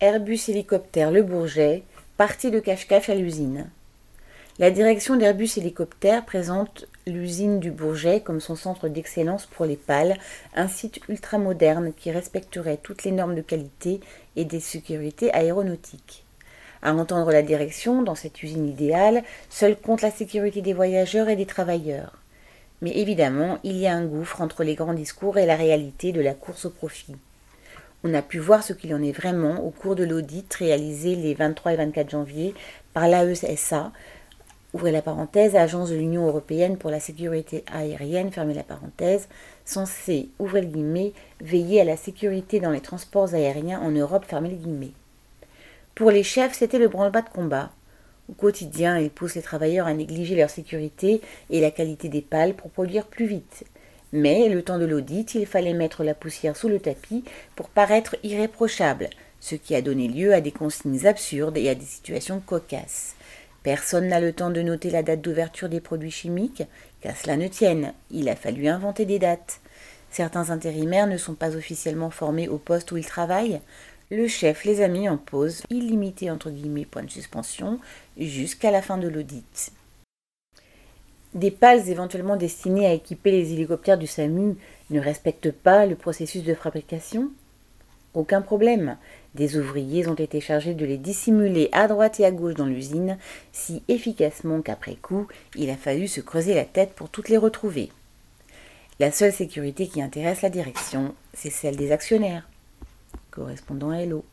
Airbus Hélicoptère Le Bourget, partie de cache-cache à l'usine. La direction d'Airbus Hélicoptère présente l'usine du Bourget comme son centre d'excellence pour les pales, un site ultramoderne qui respecterait toutes les normes de qualité et des sécurités aéronautiques. À entendre la direction, dans cette usine idéale, seul compte la sécurité des voyageurs et des travailleurs. Mais évidemment, il y a un gouffre entre les grands discours et la réalité de la course au profit. On a pu voir ce qu'il en est vraiment au cours de l'audit réalisé les 23 et 24 janvier par l'AESA, ouvrez la parenthèse, Agence de l'Union européenne pour la sécurité aérienne, fermez la parenthèse, censée, ouvrez le guillemets, veiller à la sécurité dans les transports aériens en Europe, fermez les guillemets. Pour les chefs, c'était le branle-bas de combat. Au quotidien, ils poussent les travailleurs à négliger leur sécurité et la qualité des pales pour produire plus vite. Mais, le temps de l'audit, il fallait mettre la poussière sous le tapis pour paraître irréprochable, ce qui a donné lieu à des consignes absurdes et à des situations cocasses. Personne n'a le temps de noter la date d'ouverture des produits chimiques, qu'à cela ne tienne, il a fallu inventer des dates. Certains intérimaires ne sont pas officiellement formés au poste où ils travaillent. Le chef les a mis en pause, illimité entre guillemets point de suspension, jusqu'à la fin de l'audit. Des pales éventuellement destinées à équiper les hélicoptères du SAMU ne respectent pas le processus de fabrication? Aucun problème. Des ouvriers ont été chargés de les dissimuler à droite et à gauche dans l'usine, si efficacement qu'après coup, il a fallu se creuser la tête pour toutes les retrouver. La seule sécurité qui intéresse la direction, c'est celle des actionnaires. Correspondant à Hello.